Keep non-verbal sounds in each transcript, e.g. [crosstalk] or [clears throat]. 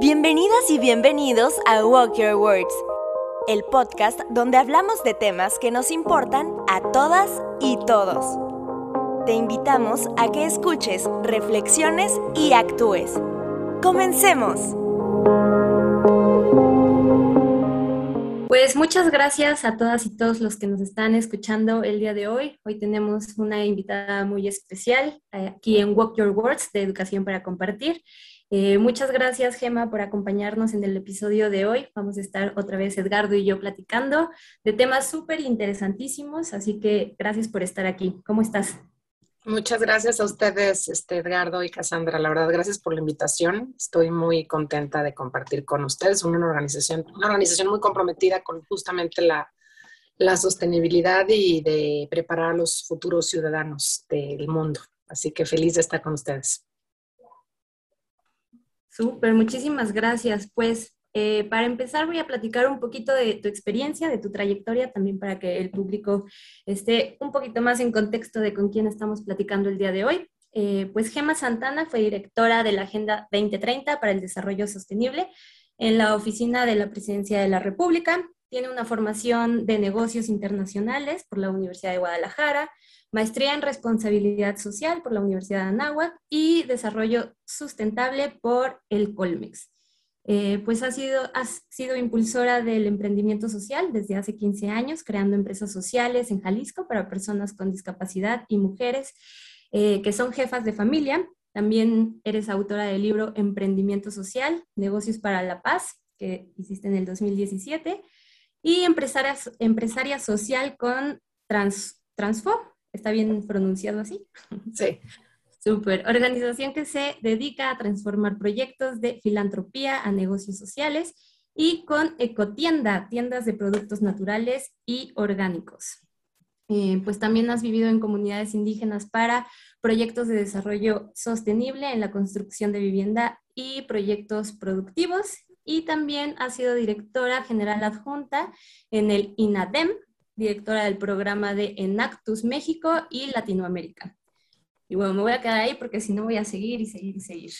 Bienvenidas y bienvenidos a Walk Your Words, el podcast donde hablamos de temas que nos importan a todas y todos. Te invitamos a que escuches, reflexiones y actúes. ¡Comencemos! Pues muchas gracias a todas y todos los que nos están escuchando el día de hoy. Hoy tenemos una invitada muy especial eh, aquí en Walk Your Words de Educación para Compartir. Eh, muchas gracias, Gema, por acompañarnos en el episodio de hoy. Vamos a estar otra vez Edgardo y yo platicando de temas súper interesantísimos, así que gracias por estar aquí. ¿Cómo estás? Muchas gracias a ustedes, este, Edgardo y Cassandra. La verdad, gracias por la invitación. Estoy muy contenta de compartir con ustedes una organización, una organización muy comprometida con justamente la, la sostenibilidad y de preparar a los futuros ciudadanos del mundo. Así que feliz de estar con ustedes. Súper, muchísimas gracias. Pues eh, para empezar voy a platicar un poquito de tu experiencia, de tu trayectoria, también para que el público esté un poquito más en contexto de con quién estamos platicando el día de hoy. Eh, pues Gema Santana fue directora de la Agenda 2030 para el Desarrollo Sostenible en la oficina de la Presidencia de la República. Tiene una formación de negocios internacionales por la Universidad de Guadalajara, maestría en responsabilidad social por la Universidad de Anáhuac y desarrollo sustentable por el Colmex. Eh, pues ha sido, ha sido impulsora del emprendimiento social desde hace 15 años, creando empresas sociales en Jalisco para personas con discapacidad y mujeres eh, que son jefas de familia. También eres autora del libro Emprendimiento Social, Negocios para la Paz, que hiciste en el 2017, y empresaria, empresaria social con Trans, Transfo, ¿Está bien pronunciado así? [laughs] Sí. Súper. Organización que se dedica a transformar proyectos de filantropía a negocios sociales y con Ecotienda, tiendas de productos naturales y orgánicos. Eh, pues también has vivido en comunidades indígenas para proyectos de desarrollo sostenible en la construcción de vivienda y proyectos productivos. Y también has sido directora general adjunta en el INADEM, directora del programa de Enactus México y Latinoamérica. Y bueno, me voy a quedar ahí porque si no voy a seguir y seguir y seguir.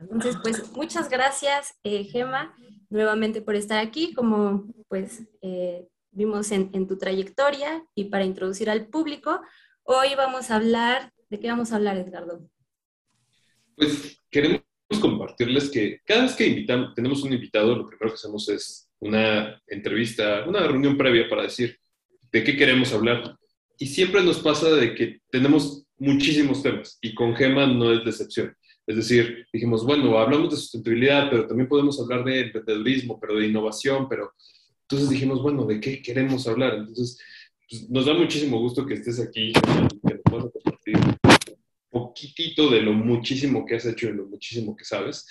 Entonces, pues muchas gracias, eh, Gema, nuevamente por estar aquí, como pues eh, vimos en, en, tu trayectoria y para introducir al público. Hoy vamos a hablar, ¿de qué vamos a hablar, Edgardo? Pues queremos compartirles que cada vez que invitamos, tenemos un invitado, lo primero que hacemos es una entrevista, una reunión previa para decir de qué queremos hablar. Y siempre nos pasa de que tenemos muchísimos temas y con Gema no es decepción. Es decir, dijimos, bueno, hablamos de sustentabilidad, pero también podemos hablar de emprendedurismo, pero de innovación, pero entonces dijimos, bueno, ¿de qué queremos hablar? Entonces, pues, nos da muchísimo gusto que estés aquí, que nos puedas compartir un poquitito de lo muchísimo que has hecho y lo muchísimo que sabes.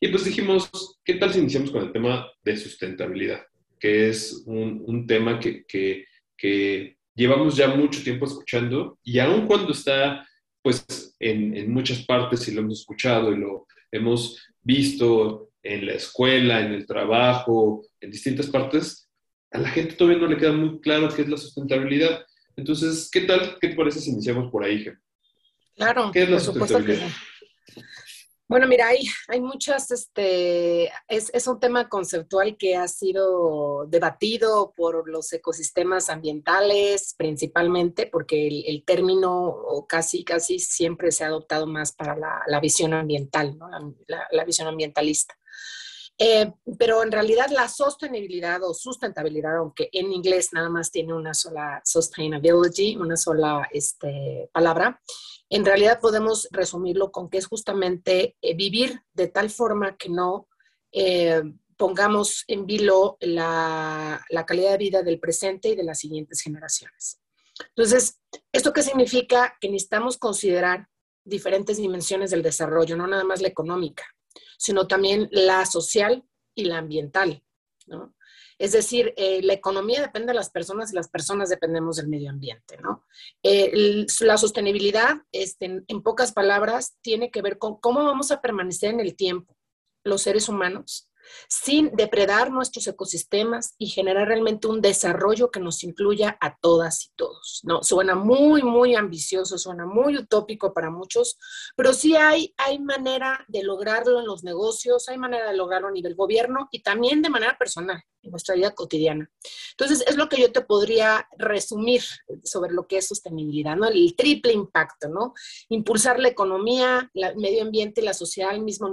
Y pues dijimos, ¿qué tal si iniciamos con el tema de sustentabilidad? Que es un, un tema que, que que llevamos ya mucho tiempo escuchando y aun cuando está pues en, en, muchas partes y lo hemos escuchado y lo hemos visto en la escuela, en el trabajo, en distintas partes, a la gente todavía no le queda muy claro qué es la sustentabilidad. Entonces, ¿qué tal? ¿Qué te parece si iniciamos por ahí, Gem? Claro, ¿Qué es la sustentabilidad? Bueno, mira, hay, hay muchas, este, es, es, un tema conceptual que ha sido debatido por los ecosistemas ambientales principalmente, porque el, el término casi, casi siempre se ha adoptado más para la, la visión ambiental, ¿no? la, la, visión ambientalista. Eh, pero en realidad la sostenibilidad o sustentabilidad, aunque en inglés nada más tiene una sola sustainability, una sola este, palabra, en realidad podemos resumirlo con que es justamente eh, vivir de tal forma que no eh, pongamos en vilo la, la, calidad de vida del presente y de las siguientes generaciones. Entonces, ¿esto qué significa? Que necesitamos considerar diferentes dimensiones del desarrollo, no nada más la económica, sino también la social y la ambiental. ¿no? Es decir, eh, la economía depende de las personas y las personas dependemos del medio ambiente, ¿no? Eh, la sostenibilidad, este, en pocas palabras, tiene que ver con cómo vamos a permanecer en el tiempo los seres humanos sin depredar nuestros ecosistemas y generar realmente un desarrollo que nos incluya a todas y todos. No, suena muy, muy ambicioso, suena muy utópico para muchos, pero sí hay, hay manera de lograrlo en los negocios, hay manera de lograrlo a nivel gobierno y también de manera personal en nuestra vida cotidiana. Entonces, es lo que yo te podría resumir sobre lo que es sostenibilidad, ¿no? El triple impacto, ¿no? Impulsar la economía, el medio ambiente y la sociedad al mismo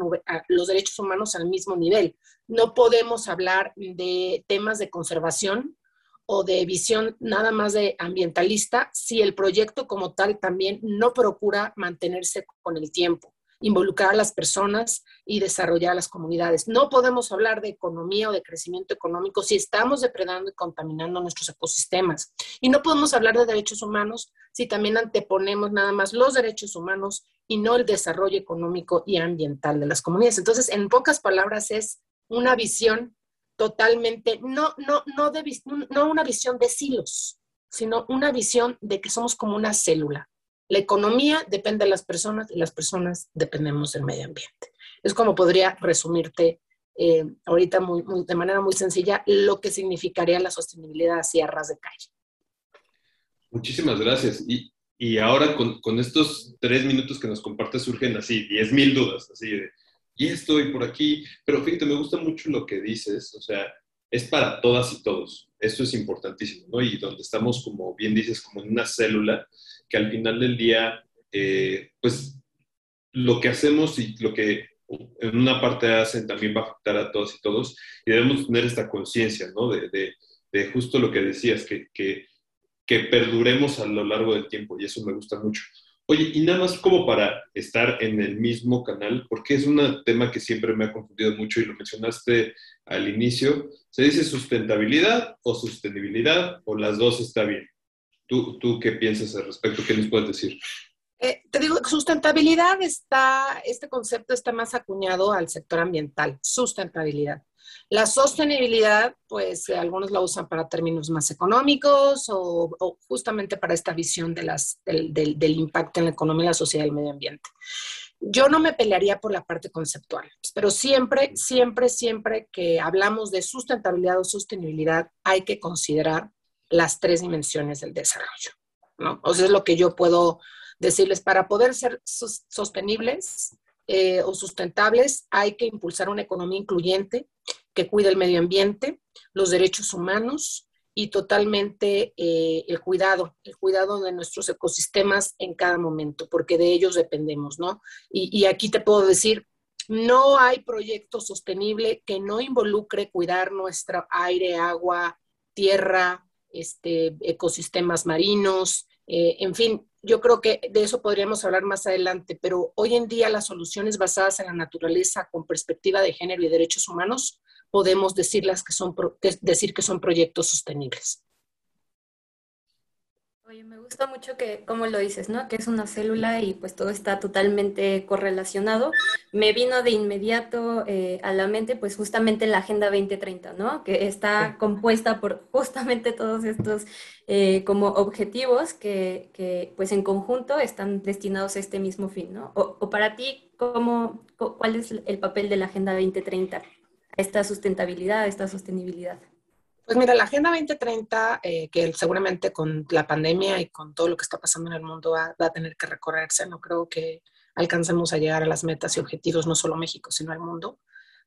los derechos humanos al mismo nivel. No podemos hablar de temas de conservación o de visión nada más de ambientalista si el proyecto como tal también no procura mantenerse con el tiempo involucrar a las personas y desarrollar a las comunidades. No podemos hablar de economía o de crecimiento económico si estamos depredando y contaminando nuestros ecosistemas. Y no podemos hablar de derechos humanos si también anteponemos nada más los derechos humanos y no el desarrollo económico y ambiental de las comunidades. Entonces, en pocas palabras, es una visión totalmente, no, no, no, de, no una visión de silos, sino una visión de que somos como una célula la economía depende de las personas y las personas dependemos del medio ambiente. Es como podría resumirte eh, ahorita de manera muy sencilla lo que significaría la sostenibilidad hacia ras de calle. Muchísimas gracias. Y, y ahora con, con, estos tres minutos que nos compartes surgen así, diez mil dudas, así de, y estoy por aquí, pero fíjate, me gusta mucho lo que dices, o sea, es para todas y todos. Esto es importantísimo, ¿no? Y donde estamos, como bien dices, como en una célula, que al final del día, eh, pues lo que hacemos y lo que en una parte hacen también va a afectar a todos y todos, y debemos tener esta conciencia, ¿no? De, de, de, justo lo que decías, que, que, que perduremos a lo largo del tiempo, y eso me gusta mucho. Oye, y nada más como para estar en el mismo canal, porque es un tema que siempre me ha confundido mucho y lo mencionaste al inicio, ¿se dice sustentabilidad o sostenibilidad o las dos está bien? ¿Tú, tú qué piensas al respecto? ¿Qué nos puedes decir? Eh, te digo, sustentabilidad está, este concepto está más acuñado al sector ambiental, sustentabilidad. La sostenibilidad, pues eh, algunos la usan para términos más económicos o, justamente para esta visión de las, del, del, impacto en la economía, la sociedad y el medio ambiente. Yo no me pelearía por la parte conceptual, pero siempre, siempre, siempre que hablamos de sustentabilidad o sostenibilidad, hay que considerar las tres dimensiones del desarrollo. ¿no? O sea, es lo que yo puedo decirles, para poder ser sostenibles eh, o sustentables, hay que impulsar una economía incluyente que cuide el medio ambiente, los derechos humanos y totalmente eh, el cuidado, el cuidado de nuestros ecosistemas en cada momento, porque de ellos dependemos, ¿no? Y, y aquí te puedo decir, no hay proyecto sostenible que no involucre cuidar nuestro aire, agua, tierra, este, ecosistemas marinos, eh, en fin, yo creo que de eso podríamos hablar más adelante, pero hoy en día las soluciones basadas en la naturaleza con perspectiva de género y derechos humanos podemos decirlas que son, decir que son proyectos sostenibles. Oye, me gusta mucho que, como lo dices, ¿no? Que es una célula y pues todo está totalmente correlacionado. Me vino de inmediato eh, a la mente pues justamente la Agenda 2030, ¿no? Que está compuesta por justamente todos estos eh, como objetivos que, que, pues en conjunto están destinados a este mismo fin, ¿no? O, o para ti, ¿cómo, ¿cuál es el papel de la Agenda 2030? A esta sustentabilidad, esta sostenibilidad. Pues mira, la Agenda 2030, eh, que seguramente con la pandemia y con todo lo que está pasando en el mundo va, a tener que recorrerse, no creo que alcancemos a llegar a las metas y objetivos, no solo México, sino el mundo,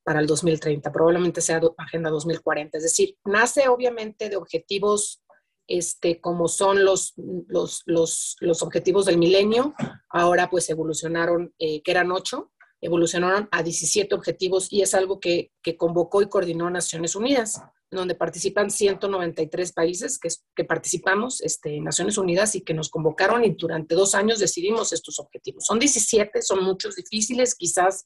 para el 2030. Probablemente sea Agenda 2040. Es decir, nace obviamente de objetivos este, como son los, los, los, los objetivos del milenio, ahora pues evolucionaron, eh, que eran ocho, evolucionaron a 17 objetivos y es algo que, que convocó y coordinó Naciones Unidas donde participan 193 países que, que participamos, este, Naciones Unidas, y que nos convocaron y durante dos años decidimos estos objetivos. Son 17, son muchos, difíciles quizás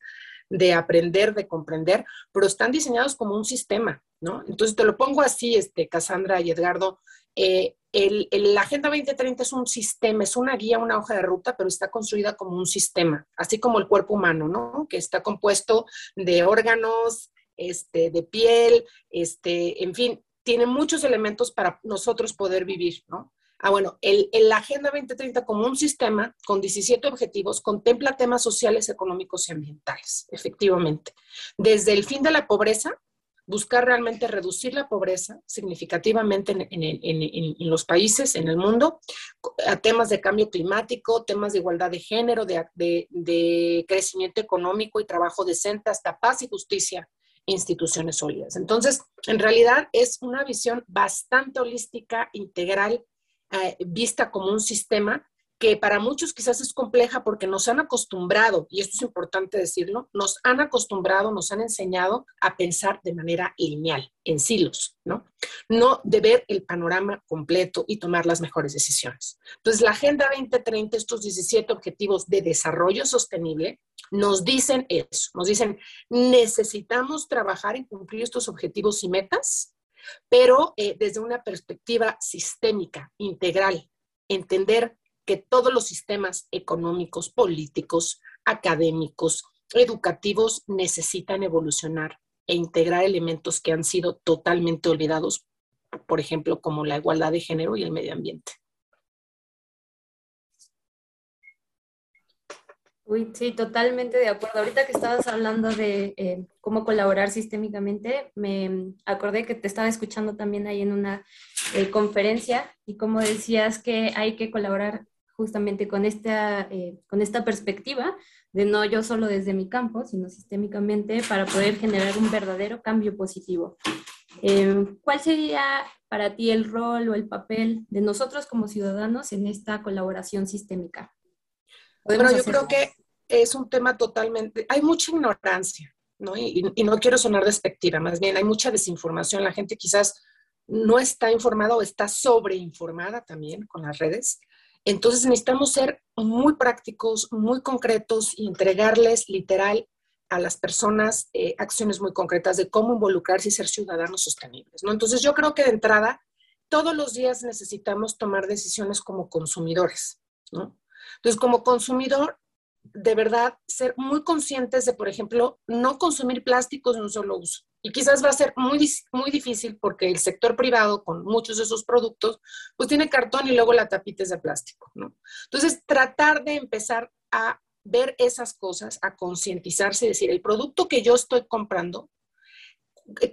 de aprender, de comprender, pero están diseñados como un sistema, ¿no? Entonces te lo pongo así, este, Cassandra y Edgardo, eh, el, la Agenda 2030 es un sistema, es una guía, una hoja de ruta, pero está construida como un sistema, así como el cuerpo humano, ¿no? Que está compuesto de órganos, este, de piel, este, en fin, tiene muchos elementos para nosotros poder vivir, ¿no? Ah, bueno, el, la Agenda 2030 como un sistema con 17 objetivos contempla temas sociales, económicos y ambientales, efectivamente. Desde el fin de la pobreza, buscar realmente reducir la pobreza significativamente en, los países, en el mundo, a temas de cambio climático, temas de igualdad de género, de crecimiento económico y trabajo decente, hasta paz y justicia instituciones sólidas. Entonces, en realidad es una visión bastante holística, integral, eh, vista como un sistema que para muchos quizás es compleja porque nos han acostumbrado, y esto es importante decirlo, nos han acostumbrado, nos han enseñado a pensar de manera lineal, en silos, ¿no? No de ver el panorama completo y tomar las mejores decisiones. Entonces, la Agenda 2030, estos 17 objetivos de desarrollo sostenible, nos dicen eso, nos dicen, necesitamos trabajar en cumplir estos objetivos y metas pero eh, desde una perspectiva sistémica, integral, entender que todos los sistemas económicos, políticos, académicos, educativos necesitan evolucionar e integrar elementos que han sido totalmente olvidados, por ejemplo, como la igualdad de género y el medio ambiente. Uy, sí, totalmente de acuerdo. Ahorita que estabas hablando de eh, cómo colaborar sistémicamente, me acordé que te estaba escuchando también ahí en una eh, conferencia y como decías que hay que colaborar justamente con esta, eh, con esta perspectiva de no yo solo desde mi campo, sino sistémicamente para poder generar un verdadero cambio positivo. ¿Cuál sería para ti el rol o el papel de nosotros como ciudadanos en esta colaboración sistémica? Bueno, yo creo que es un tema totalmente, hay mucha ignorancia, ¿no? Y, no quiero sonar despectiva, más bien hay mucha desinformación, la gente quizás no está informada o está sobreinformada también con las redes. Entonces necesitamos ser muy prácticos, muy concretos y entregarles literal a las personas eh, acciones muy concretas de cómo involucrarse y ser ciudadanos sostenibles, ¿no? Entonces yo creo que de entrada todos los días necesitamos tomar decisiones como consumidores, ¿no? Entonces, como consumidor, de verdad, ser muy conscientes de, por ejemplo, no consumir plásticos de un solo uso. Y quizás va a ser muy, muy difícil porque el sector privado, con muchos de sus productos, pues tiene cartón y luego la tapita es de plástico, ¿no? Entonces, tratar de empezar a ver esas cosas, a concientizarse decir, el producto que yo estoy comprando,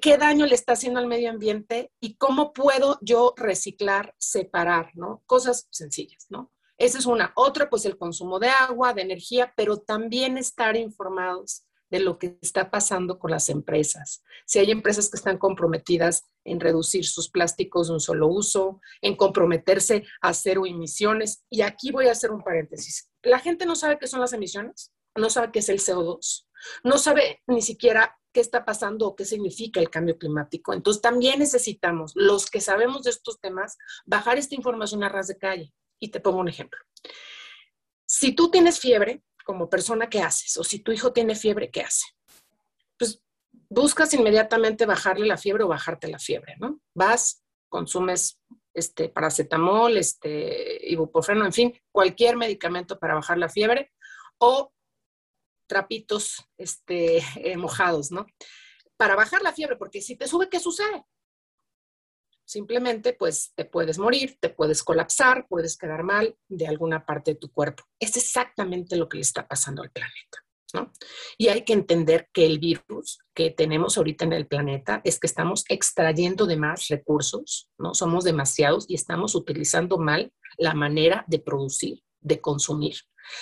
qué daño le está haciendo al medio ambiente y cómo puedo yo reciclar, separar, ¿no? Cosas sencillas, ¿no? Esa es una. Otra, pues el consumo de agua, de energía, pero también estar informados de lo que está pasando con las empresas. Si hay empresas que están comprometidas en reducir sus plásticos de un solo uso, en comprometerse a cero emisiones. Y aquí voy a hacer un paréntesis. La gente no sabe qué son las emisiones, no sabe qué es el CO2, no sabe ni siquiera qué está pasando o qué significa el cambio climático. Entonces también necesitamos, los que sabemos de estos temas, bajar esta información a ras de calle. Y te pongo un ejemplo. Si tú tienes fiebre, como persona, ¿qué haces? O si tu hijo tiene fiebre, ¿qué hace? Pues buscas inmediatamente bajarle la fiebre o bajarte la fiebre, ¿no? Vas, consumes este paracetamol, este ibuprofeno, en fin, cualquier medicamento para bajar la fiebre o trapitos este, [laughs] eh, mojados, ¿no? Para bajar la fiebre, porque si te sube, ¿qué sucede? Simplemente, pues te puedes morir, te puedes colapsar, puedes quedar mal de alguna parte de tu cuerpo. Es exactamente lo que le está pasando al planeta. ¿no? Y hay que entender que el virus que tenemos ahorita en el planeta es que estamos extrayendo de más recursos, ¿no? Somos demasiados y estamos utilizando mal la manera de producir, de consumir.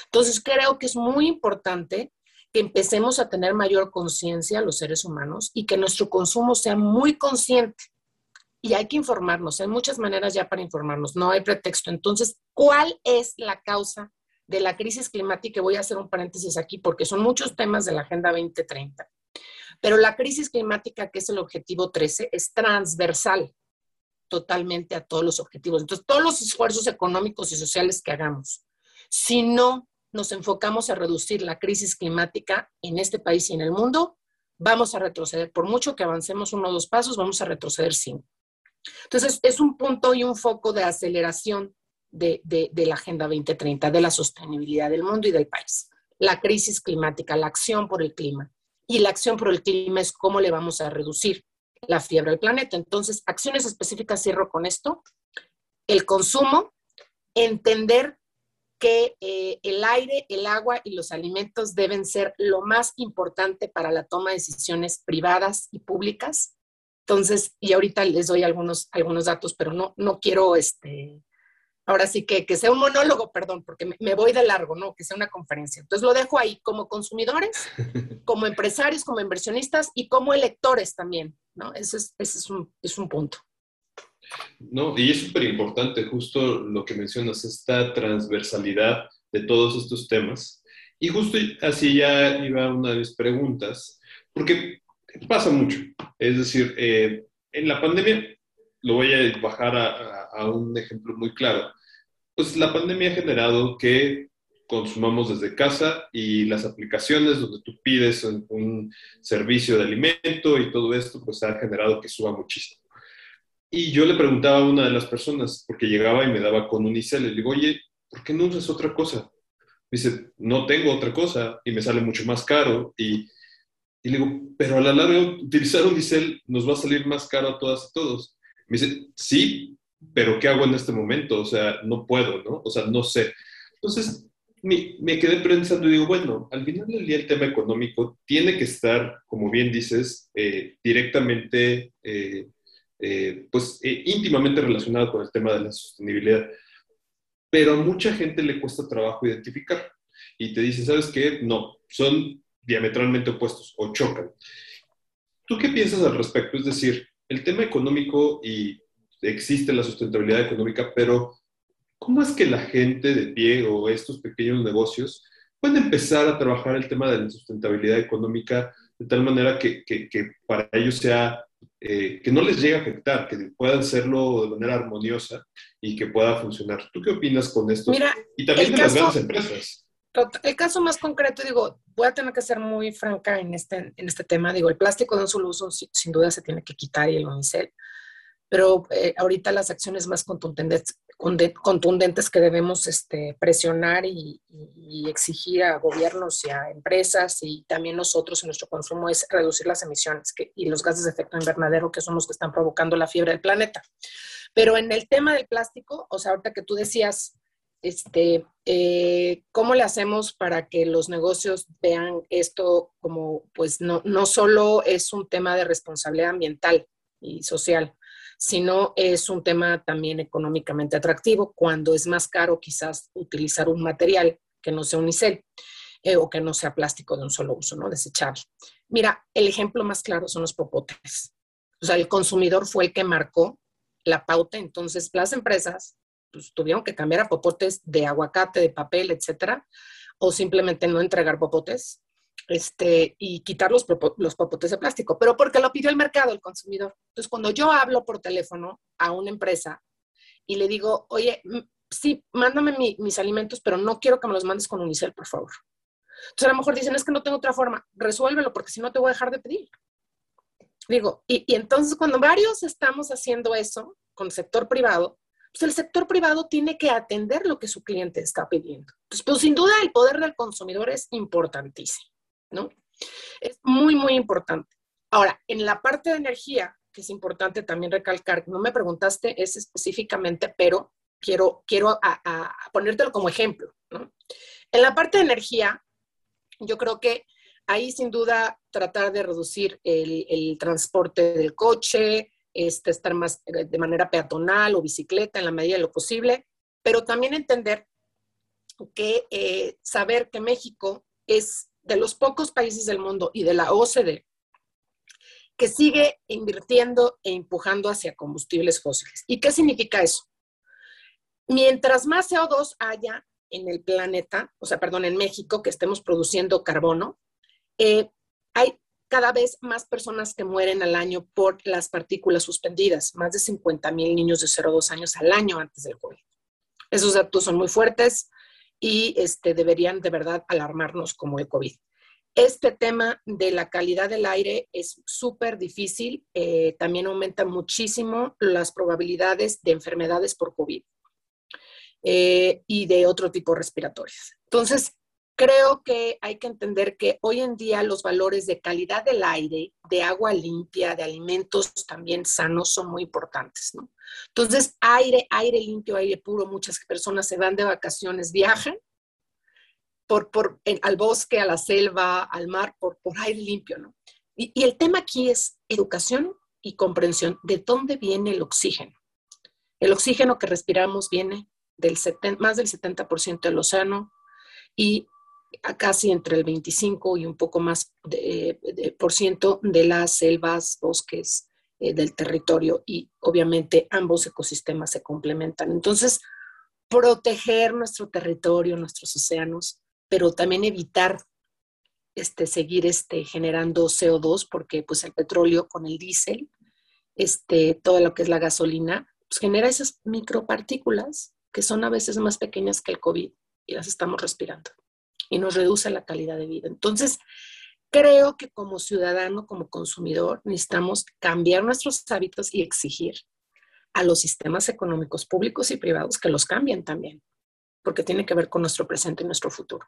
Entonces, creo que es muy importante que empecemos a tener mayor conciencia los seres humanos y que nuestro consumo sea muy consciente y hay que informarnos. Hay muchas maneras ya para informarnos, no hay pretexto. Entonces, ¿cuál es la causa de la crisis climática? Voy a hacer un paréntesis aquí porque son muchos temas de la Agenda 2030. Pero la crisis climática, que es el objetivo 13, es transversal totalmente a todos los objetivos. Entonces, todos los esfuerzos económicos y sociales que hagamos, si no nos enfocamos a reducir la crisis climática en este país y en el mundo, vamos a retroceder. Por mucho que avancemos uno o dos pasos, vamos a retroceder cinco. Entonces, es un punto y un foco de aceleración de, la Agenda 2030, de la sostenibilidad del mundo y del país. La crisis climática, la acción por el clima. Y la acción por el clima es cómo le vamos a reducir la fiebre al planeta. Entonces, acciones específicas, cierro con esto. el consumo, entender que eh, el aire, el agua y los alimentos deben ser lo más importante para la toma de decisiones privadas y públicas. Entonces, y ahorita les doy algunos, algunos datos, pero no, no quiero, este, ahora sí que, que sea un monólogo, perdón, porque me, voy de largo, ¿no? Que sea una conferencia. Entonces lo dejo ahí como consumidores, [laughs] como empresarios, como inversionistas y como electores también, ¿no? Ese es, ese es, un, es un punto. No, y es súper importante justo lo que mencionas, esta transversalidad de todos estos temas. Y justo así ya iba una de mis preguntas, porque pasa mucho. Es decir, eh, en la pandemia, lo voy a bajar a, un ejemplo muy claro, pues la pandemia ha generado que consumamos desde casa y las aplicaciones donde tú pides un, servicio de alimento y todo esto, pues ha generado que suba muchísimo. Y yo le preguntaba a una de las personas, porque llegaba y me daba con un ICEL, le digo, oye, ¿por qué no usas otra cosa? dice, no tengo otra cosa y me sale mucho más caro. Y, y le digo, pero a la larga utilizar un ICEL nos va a salir más caro a todas y todos. Me dice, sí, pero ¿qué hago en este momento? O sea, no puedo, ¿no? O sea, no sé. Entonces, me, me, quedé pensando y digo, bueno, al final del día el tema económico tiene que estar, como bien dices, eh, directamente eh, eh, pues eh, íntimamente relacionado con el tema de la sostenibilidad. Pero a mucha gente le cuesta trabajo identificar y te dice, ¿sabes qué? No, son diametralmente opuestos o chocan. ¿Tú qué piensas al respecto? Es decir, el tema económico y existe la sustentabilidad económica, pero ¿cómo es que la gente de pie o estos pequeños negocios pueden empezar a trabajar el tema de la sustentabilidad económica de tal manera que, que, que para ellos sea eh, que no les llegue a afectar, que puedan hacerlo de manera armoniosa y que pueda funcionar. ¿Tú qué opinas con esto? Mira, y también de las grandes empresas. El caso más concreto, digo, voy a tener que ser muy franca en este, en este tema. Digo, el plástico de un solo uso sin duda se tiene que quitar y el unicel, pero eh, ahorita las acciones más contundentes, contundentes que debemos este, presionar y, exigir a gobiernos y a empresas y también nosotros en nuestro consumo es reducir las emisiones y los gases de efecto invernadero que son los que están provocando la fiebre del planeta. Pero en el tema del plástico, o sea, ahorita que tú decías, este, eh, ¿cómo le hacemos para que los negocios vean esto como, pues no, no solo es un tema de responsabilidad ambiental y social, sino es un tema también económicamente atractivo cuando es más caro quizás utilizar un material que no sea unicel eh, o que no sea plástico de un solo uso, ¿no? Desechable. Mira, el ejemplo más claro son los popotes. O sea, el consumidor fue el que marcó la pauta, entonces las empresas pues, tuvieron que cambiar a popotes de aguacate, de papel, etcétera, o simplemente no entregar popotes este, y quitar los, los popotes de plástico, pero porque lo pidió el mercado, el consumidor. Entonces, cuando yo hablo por teléfono a una empresa y le digo, oye, sí, mándame mis alimentos, pero no quiero que me los mandes con unicel, por favor. Entonces, a lo mejor dicen, es que no tengo otra forma, resuélvelo, porque si no te voy a dejar de pedir. Digo, y, y entonces cuando varios estamos haciendo eso con el sector privado, pues el sector privado tiene que atender lo que su cliente está pidiendo. Pues sin duda el poder del consumidor es importantísimo. ¿no? Es muy, muy importante. Ahora, en la parte de energía, que es importante también recalcar, no me preguntaste es específicamente, pero quiero, quiero ponértelo como ejemplo, En la parte de energía, yo creo que ahí sin duda tratar de reducir el, transporte del coche, este, estar más eh, de manera peatonal o bicicleta en la medida de lo posible, pero también entender que eh, saber que México es de los pocos países del mundo y de la OCDE que sigue invirtiendo e empujando hacia combustibles fósiles. ¿Y qué significa eso? Mientras más CO2 haya en el planeta, o sea, perdón, en México, que estemos produciendo carbono, eh, cada vez más personas que mueren al año por las partículas suspendidas, más de 50 mil niños de 0 a 2 años al año antes del COVID. Esos datos son muy fuertes, y este, deberían de verdad alarmarnos como el COVID. Este tema de la calidad del aire es súper difícil, eh, también aumenta muchísimo las probabilidades de enfermedades por COVID eh, y de otro tipo respiratorias. Entonces, creo que hay que entender que hoy en día los valores de calidad del aire, de agua limpia, de alimentos también sanos son muy importantes, ¿no? Entonces, aire, aire limpio, aire puro, muchas personas se van de vacaciones, viajan por, por, al bosque, a la selva, al mar, por, por aire limpio, ¿no? Y, y el tema aquí es educación y comprensión de dónde viene el oxígeno. El oxígeno que respiramos viene del más del 70% del océano y a casi entre el 25 y un poco más de, por ciento de las selvas, bosques eh, del territorio y obviamente ambos ecosistemas se complementan. Entonces, proteger nuestro territorio, nuestros océanos, pero también evitar este, seguir este, generando CO2 porque pues el petróleo con el diésel, este, todo lo que es la gasolina, pues, genera esas micropartículas que son a veces más pequeñas que el COVID y las estamos respirando y nos reduce la calidad de vida. Entonces, creo que como ciudadano, como consumidor, necesitamos cambiar nuestros hábitos y exigir a los sistemas económicos públicos y privados que los cambien también, porque tiene que ver con nuestro presente y nuestro futuro.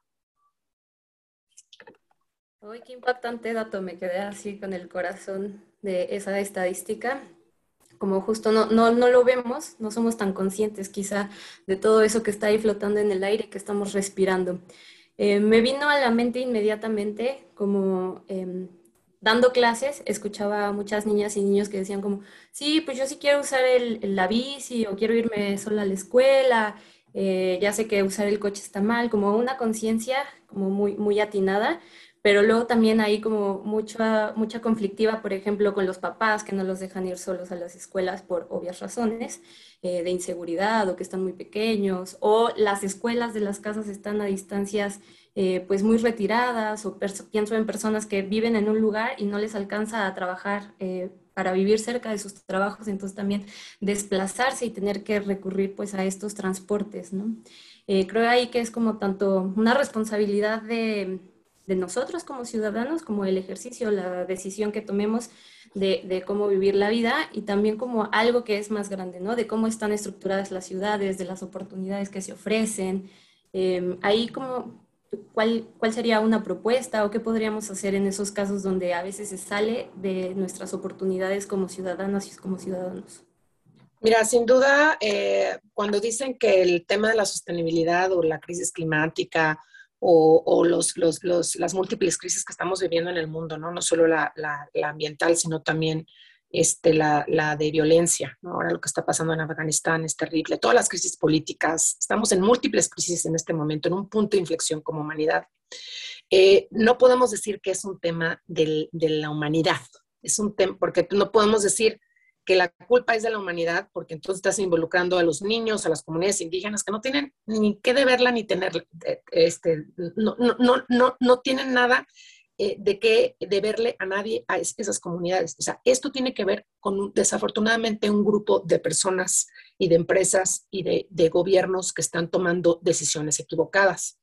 Uy, qué impactante dato, me quedé así con el corazón de esa estadística como justo no, no, no, lo vemos, no somos tan conscientes quizá de todo eso que está ahí flotando en el aire que estamos respirando. Eh, me vino a la mente inmediatamente como em, dando clases, escuchaba a muchas niñas y niños que decían como, sí, pues yo sí quiero usar el, la bici o quiero irme sola a la escuela, eh, ya sé que usar el coche está mal, como una conciencia como muy, muy atinada pero luego también hay como mucha, mucha conflictiva, por ejemplo, con los papás que no los dejan ir solos a las escuelas por obvias razones eh, de inseguridad o que están muy pequeños, o las escuelas de las casas están a distancias eh, pues muy retiradas, o pienso en personas que viven en un lugar y no les alcanza a trabajar. Eh, para vivir cerca de sus trabajos, entonces también desplazarse y tener que recurrir pues a estos transportes, ¿no? creo ahí que es como tanto una responsabilidad de, de nosotros como ciudadanos, como el ejercicio, la decisión que tomemos de, cómo vivir la vida y también como algo que es más grande, ¿no? De cómo están estructuradas las ciudades, de las oportunidades que se ofrecen. Em, ahí como, ¿cuál, ¿cuál sería una propuesta o qué podríamos hacer en esos casos donde a veces se sale de nuestras oportunidades como ciudadanas y como ciudadanos? Mira, sin duda, eh, cuando dicen que el tema de la sostenibilidad o la crisis climática o, los, las múltiples crisis que estamos viviendo en el mundo, ¿no? No solo la, ambiental, sino también este, la, de violencia. Ahora lo que está pasando en Afganistán es terrible. Todas las crisis políticas, estamos en múltiples crisis en este momento, en un punto de inflexión como humanidad. Eh, no podemos decir que es un tema de la humanidad, es un tema, porque no podemos decir que la culpa es de la humanidad, porque entonces estás involucrando a los niños, a las comunidades indígenas que no tienen ni qué deberla ni tener, este, no, no, no, no tienen nada eh, de qué deberle a nadie a esas comunidades. O sea, esto tiene que ver con, desafortunadamente, un grupo de personas y de empresas y de, gobiernos que están tomando decisiones equivocadas.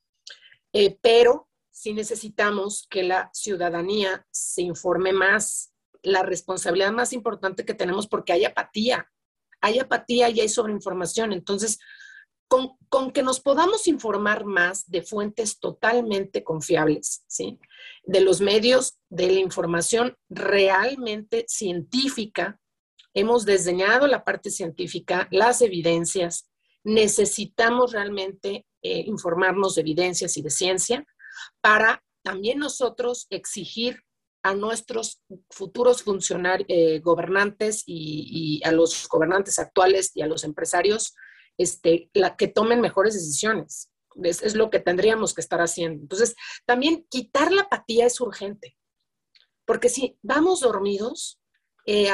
Eh, pero sí necesitamos que la ciudadanía se informe más la responsabilidad más importante que tenemos porque hay apatía, hay apatía y hay sobreinformación. Entonces, con, con, que nos podamos informar más de fuentes totalmente confiables, ¿sí? De los medios, de la información realmente científica. Hemos desdeñado la parte científica, las evidencias. Necesitamos realmente eh, informarnos de evidencias y de ciencia para también nosotros exigir a nuestros futuros funcionarios, eh, gobernantes y, a los gobernantes actuales y a los empresarios este, que tomen mejores decisiones. Es, lo que tendríamos que estar haciendo. Entonces, también quitar la apatía es urgente, porque si vamos dormidos, eh,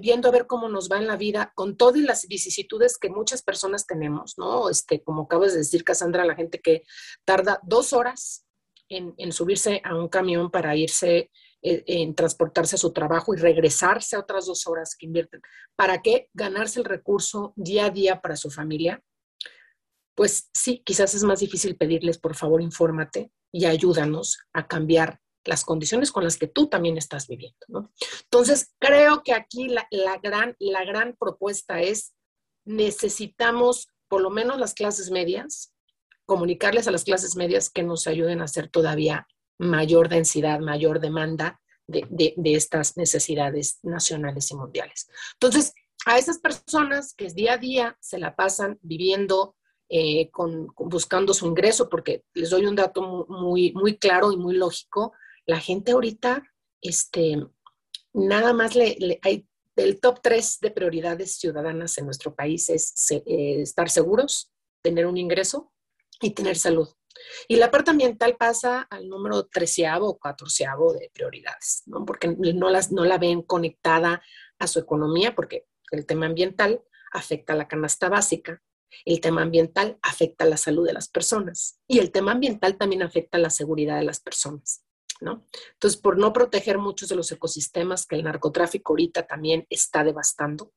viendo a ver cómo nos va en la vida, con todas las vicisitudes que muchas personas tenemos, ¿no? Este, como acabas de decir, Cassandra, la gente que tarda dos horas en, subirse a un camión para irse en transportarse a su trabajo y regresarse a otras dos horas que invierten. ¿Para qué? Ganarse el recurso día a día para su familia. Pues sí, quizás es más difícil pedirles, por favor, infórmate y ayúdanos a cambiar las condiciones con las que tú también estás viviendo. Entonces, creo que aquí la, gran, la gran propuesta es, necesitamos, por lo menos las clases medias, comunicarles a las clases medias que nos ayuden a hacer todavía mayor densidad, mayor demanda de, estas necesidades nacionales y mundiales. Entonces, a esas personas que día a día se la pasan viviendo, eh, con, buscando su ingreso, porque les doy un dato muy, muy claro y muy lógico, la gente ahorita, este, nada más le, hay el top tres de prioridades ciudadanas en nuestro país es eh, estar seguros, tener un ingreso y tener salud. Y la parte ambiental pasa al número treceavo o catorceavo de prioridades, ¿no? porque no, las, no la ven conectada a su economía, porque el tema ambiental afecta a la canasta básica, el tema ambiental afecta a la salud de las personas y el tema ambiental también afecta a la seguridad de las personas. ¿no? Entonces, por no proteger muchos de los ecosistemas que el narcotráfico ahorita también está devastando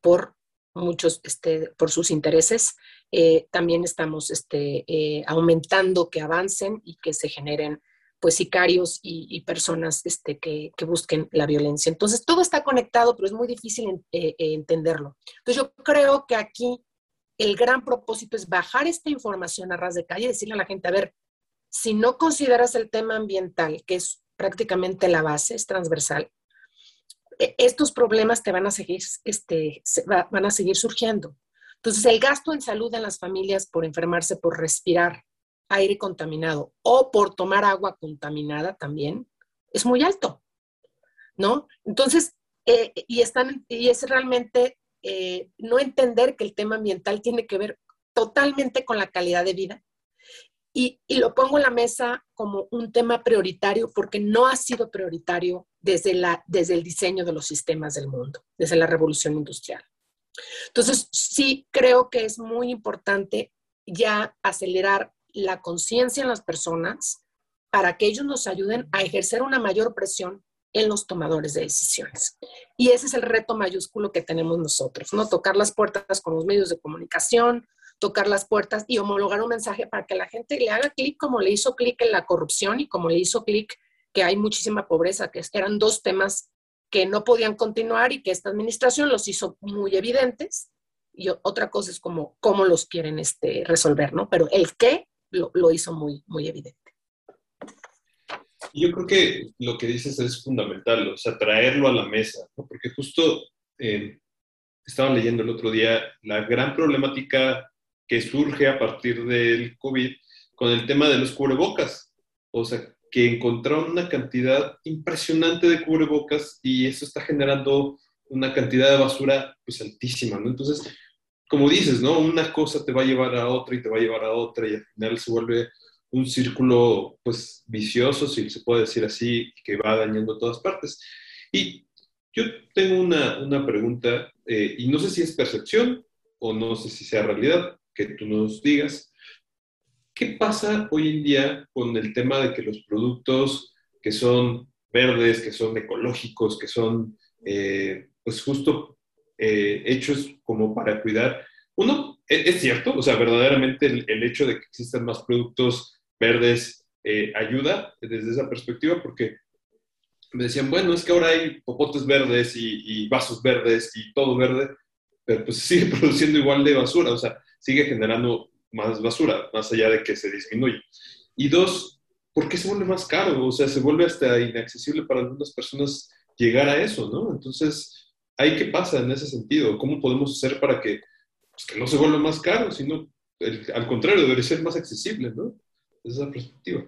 por muchos, este, por sus intereses, eh, también estamos este, eh, aumentando que avancen y que se generen pues sicarios y, personas este, que, busquen la violencia. Entonces, todo está conectado, pero es muy difícil eh, entenderlo. Entonces, yo creo que aquí el gran propósito es bajar esta información a ras de calle y decirle a la gente, a ver, si no consideras el tema ambiental, que es prácticamente la base, es transversal, estos problemas te van a seguir, este, van a seguir surgiendo. Entonces, el gasto en salud en las familias por enfermarse, por respirar aire contaminado o por tomar agua contaminada también es muy alto, ¿no? Entonces, eh, y, están, y es realmente eh, no entender que el tema ambiental tiene que ver totalmente con la calidad de vida y, lo pongo en la mesa como un tema prioritario porque no ha sido prioritario desde, la, desde el diseño de los sistemas del mundo, desde la revolución industrial. Entonces, sí creo que es muy importante ya acelerar la conciencia en las personas para que ellos nos ayuden a ejercer una mayor presión en los tomadores de decisiones. Y ese es el reto mayúsculo que tenemos nosotros, ¿no? Tocar las puertas con los medios de comunicación, tocar las puertas y homologar un mensaje para que la gente le haga clic como le hizo clic en la corrupción y como le hizo clic que hay muchísima pobreza, que eran dos temas que no podían continuar y que esta administración los hizo muy evidentes. Y otra cosa es como cómo los quieren este, resolver, ¿no? Pero el qué lo, lo hizo muy, muy evidente. Yo creo que lo que dices es fundamental, o sea, traerlo a la mesa, ¿no? porque justo eh, estaba leyendo el otro día la gran problemática que surge a partir del COVID con el tema de los cubrebocas. O sea, que encontraron una cantidad impresionante de cubrebocas y eso está generando una cantidad de basura pues altísima, ¿no? Entonces, como dices, ¿no? Una cosa te va a llevar a otra y te va a llevar a otra y al final se vuelve un círculo pues vicioso, si se puede decir así, que va dañando todas partes. Y yo tengo una, una pregunta, eh, y no sé si es percepción o no sé si sea realidad, que tú nos digas. ¿Qué pasa hoy en día con el tema de que los productos que son verdes, que son ecológicos, que son eh, pues justo eh, hechos como para cuidar? Uno, e-, es, cierto, o sea, verdaderamente el, hecho de que existan más productos verdes eh, ayuda desde esa perspectiva porque me decían, bueno, es que ahora hay popotes verdes y, y, vasos verdes y todo verde, pero pues sigue [laughs] produciendo igual de basura, o sea, sigue generando más basura, más allá de que se disminuye. Y dos, ¿por qué se vuelve más caro? O sea, se vuelve hasta inaccesible para algunas personas llegar a eso, ¿no? Entonces, ¿ahí qué pasa en ese sentido? ¿Cómo podemos hacer para que, pues, que no se vuelva más caro, sino al contrario, debería ser más accesible, ¿no? Desde esa perspectiva.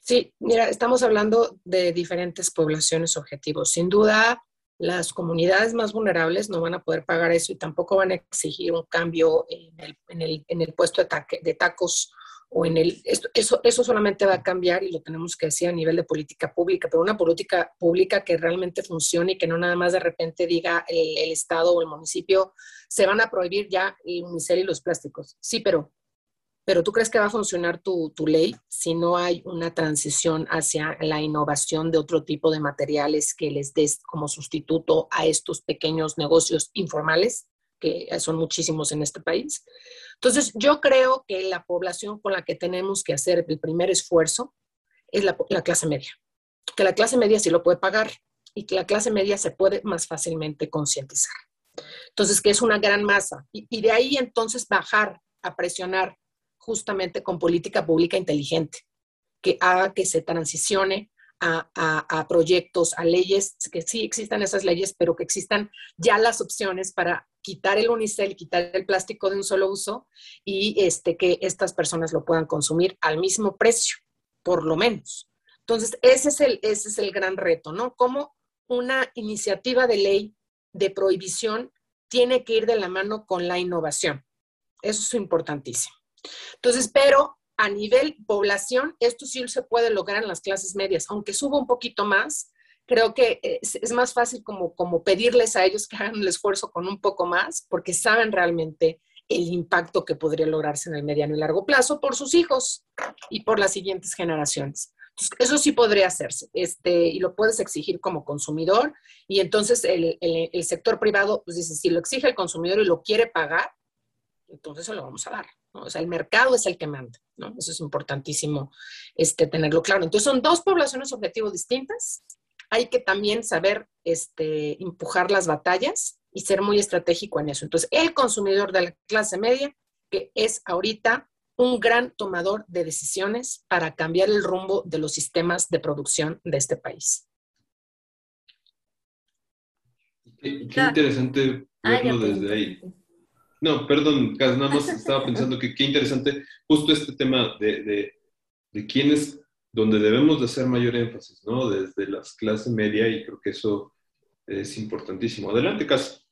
Sí, mira, estamos hablando de diferentes poblaciones objetivos. Sin duda, las comunidades más vulnerables no van a poder pagar eso y tampoco van a exigir un cambio en el, en el, en el puesto de, de, tacos o en el... eso, eso solamente va a cambiar y lo tenemos que decir a nivel de política pública, pero una política pública que realmente funcione y que no nada más de repente diga el, el Estado o el municipio, se van a prohibir ya el unicel y los plásticos. Sí, pero pero ¿tú crees que va a funcionar tu, ley si no hay una transición hacia la innovación de otro tipo de materiales que les des como sustituto a estos pequeños negocios informales, que son muchísimos en este país? Entonces, yo creo que la población con la que tenemos que hacer el primer esfuerzo es la, clase media, que la clase media sí lo puede pagar y que la clase media se puede más fácilmente concientizar. Entonces, que es una gran masa. y de ahí entonces bajar a presionar justamente con política pública inteligente, que haga que se transicione a, proyectos, a leyes, que sí existan esas leyes, pero que existan ya las opciones para quitar el unicel, quitar el plástico de un solo uso y este, que estas personas lo puedan consumir al mismo precio, por lo menos. Entonces, ese es el, ese es el gran reto, ¿no? Cómo una iniciativa de ley de prohibición tiene que ir de la mano con la innovación. Eso es importantísimo. Entonces, pero a nivel población, esto sí se puede lograr en las clases medias, aunque suba un poquito más. Creo que es, más fácil como, como pedirles a ellos que hagan el esfuerzo con un poco más, porque saben realmente el impacto que podría lograrse en el mediano y largo plazo por sus hijos y por las siguientes generaciones. eso sí podría hacerse, este, y lo puedes exigir como consumidor, y entonces el, el sector privado, pues dice, si lo exige el consumidor y lo quiere pagar, entonces se lo vamos a dar. O sea, el mercado es el que manda, ¿no? Eso es importantísimo este, tenerlo claro. Entonces, son dos poblaciones objetivos distintas. Hay que también saber este, empujar las batallas y ser muy estratégico en eso. Entonces, el consumidor de la clase media, que es ahorita un gran tomador de decisiones para cambiar el rumbo de los sistemas de producción de este país. Qué, interesante ah, verlo desde ahí. No, perdón, nada más estaba pensando que qué interesante justo este tema de, de, de quién es donde debemos de hacer mayor énfasis, ¿no? Desde las clases media y creo que eso es importantísimo. Adelante, Cas.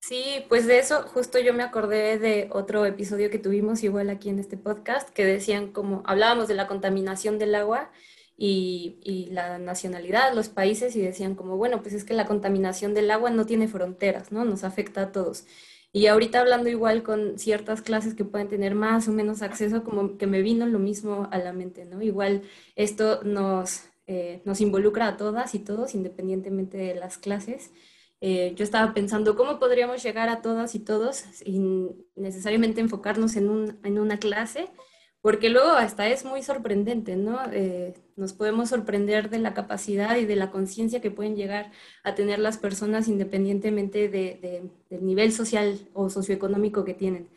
Sí, pues de eso justo yo me acordé de otro episodio que tuvimos igual aquí en este podcast, que decían como, hablábamos de la contaminación del agua y, y, la nacionalidad, los países, y decían como, bueno, pues es que la contaminación del agua no tiene fronteras, ¿no? Nos afecta a todos. Y ahorita hablando igual con ciertas clases que pueden tener más o menos acceso, como que me vino lo mismo a la mente, ¿no? Igual esto nos, eh, nos involucra a todas y todos, independientemente de las clases. Eh, yo estaba pensando cómo podríamos llegar a todas y todos sin necesariamente enfocarnos en, un, en una clase, porque luego hasta es muy sorprendente, ¿no? Eh, nos podemos sorprender de la capacidad y de la conciencia que pueden llegar a tener las personas independientemente de, del nivel social o socioeconómico que tienen.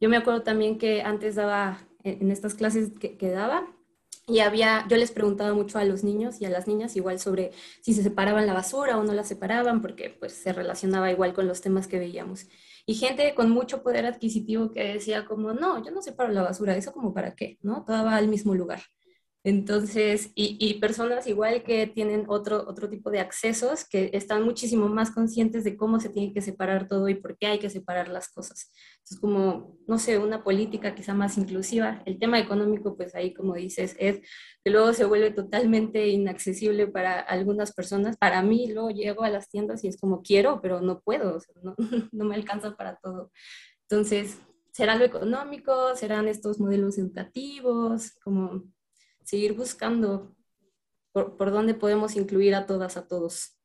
Yo me acuerdo también que antes daba, en estas clases que, que daba, y había, yo les preguntaba mucho a los niños y a las niñas igual sobre si se separaban la basura o no la separaban, porque pues se relacionaba igual con los temas que veíamos y gente con mucho poder adquisitivo que decía como, no, yo no separo la basura, eso como para qué, ¿no? Todo va al mismo lugar. Entonces, y, personas igual que tienen otro, otro tipo de accesos, que están muchísimo más conscientes de cómo se tiene que separar todo y por qué hay que separar las cosas. Es como, no sé, una política quizá más inclusiva. El tema económico, pues ahí, como dices, es que luego se vuelve totalmente inaccesible para algunas personas. Para mí, luego llego a las tiendas y es como quiero, pero no puedo, no, [laughs] no me alcanza para todo. Entonces, ¿será lo económico? ¿Serán estos modelos educativos? Como seguir buscando por, dónde podemos incluir a todas, a todos.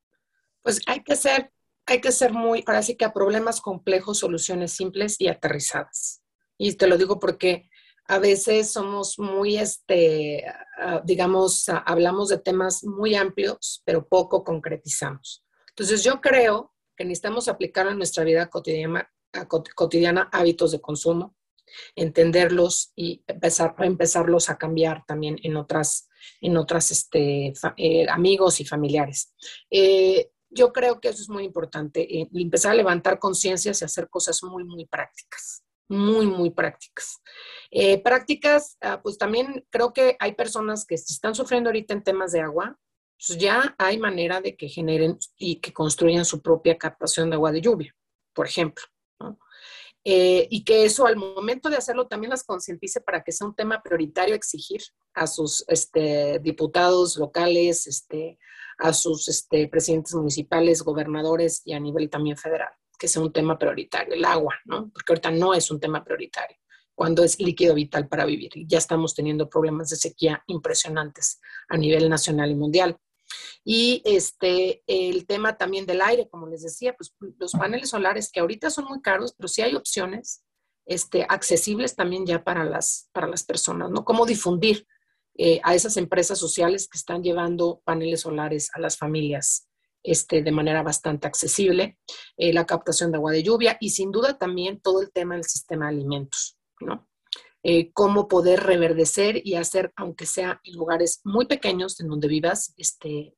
Pues hay que ser, hay que ser muy, ahora sí que a problemas complejos, soluciones simples y aterrizadas. Y te lo digo porque a veces somos muy, este, ah, digamos, ah, hablamos de temas muy amplios, pero poco concretizamos. Entonces yo creo que necesitamos aplicar en nuestra vida cotidiana, cotidiana hábitos de consumo, entenderlos y empezar, empezarlos a cambiar también en otras, en otras este, eh, amigos y familiares. Eh, yo creo que eso es muy importante, eh, empezar a levantar conciencias y hacer cosas muy, muy prácticas, muy, muy prácticas. prácticas, ah, pues también creo que hay personas que están sufriendo ahorita en temas de agua, pues ya hay manera de que generen y que construyan su propia captación de agua de lluvia, por ejemplo. Eh, y que eso al momento de hacerlo también las concientice para que sea un tema prioritario exigir a sus este, diputados locales, este, a sus este, presidentes municipales, gobernadores y a nivel también federal, que sea un tema prioritario, el agua, ¿no? Porque ahorita no es un tema prioritario cuando es líquido vital para vivir. Y ya estamos teniendo problemas de sequía impresionantes a nivel nacional y mundial. Y este, el tema también del aire, como les decía, pues los paneles solares que ahorita son muy caros, pero sí hay opciones este, accesibles también ya para las, para las personas, ¿no? Cómo difundir eh, a esas empresas sociales que están llevando paneles solares a las familias este, de manera bastante accesible, eh, la captación de agua de lluvia y sin duda también todo el tema del sistema de alimentos, ¿no? Eh, cómo poder reverdecer y hacer, aunque sea en lugares muy pequeños en donde vivas, este,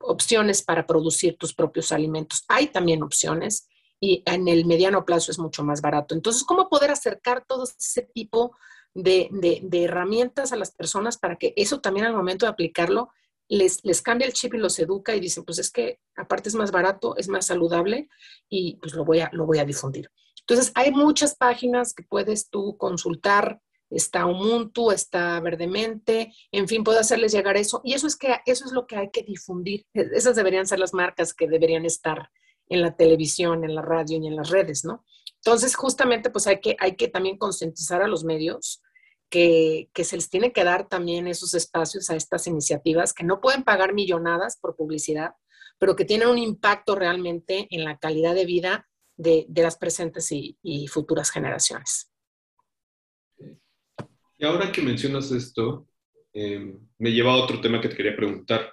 opciones para producir tus propios alimentos. Hay también opciones y en el mediano plazo es mucho más barato. Entonces, ¿cómo poder acercar todo ese tipo de, herramientas a las personas para que eso también al momento de aplicarlo les, les cambia el chip y los educa y dicen, pues es que aparte es más barato, es más saludable y pues lo voy a, lo voy a difundir. Entonces, hay muchas páginas que puedes tú consultar. Está Ubuntu, está Verdemente, en fin, puedo hacerles llegar eso. Y eso es, que, eso es lo que hay que difundir. E, esas deberían ser las marcas que deberían estar en la televisión, en la radio y en las redes, ¿no? Entonces, justamente, pues hay que, hay que también concientizar a los medios que, se les tiene que dar también esos espacios a estas iniciativas que no pueden pagar millonadas por publicidad, pero que tienen un impacto realmente en la calidad de vida de, las presentes y, futuras generaciones. Y ahora que mencionas esto, em, me lleva a otro tema que te quería preguntar.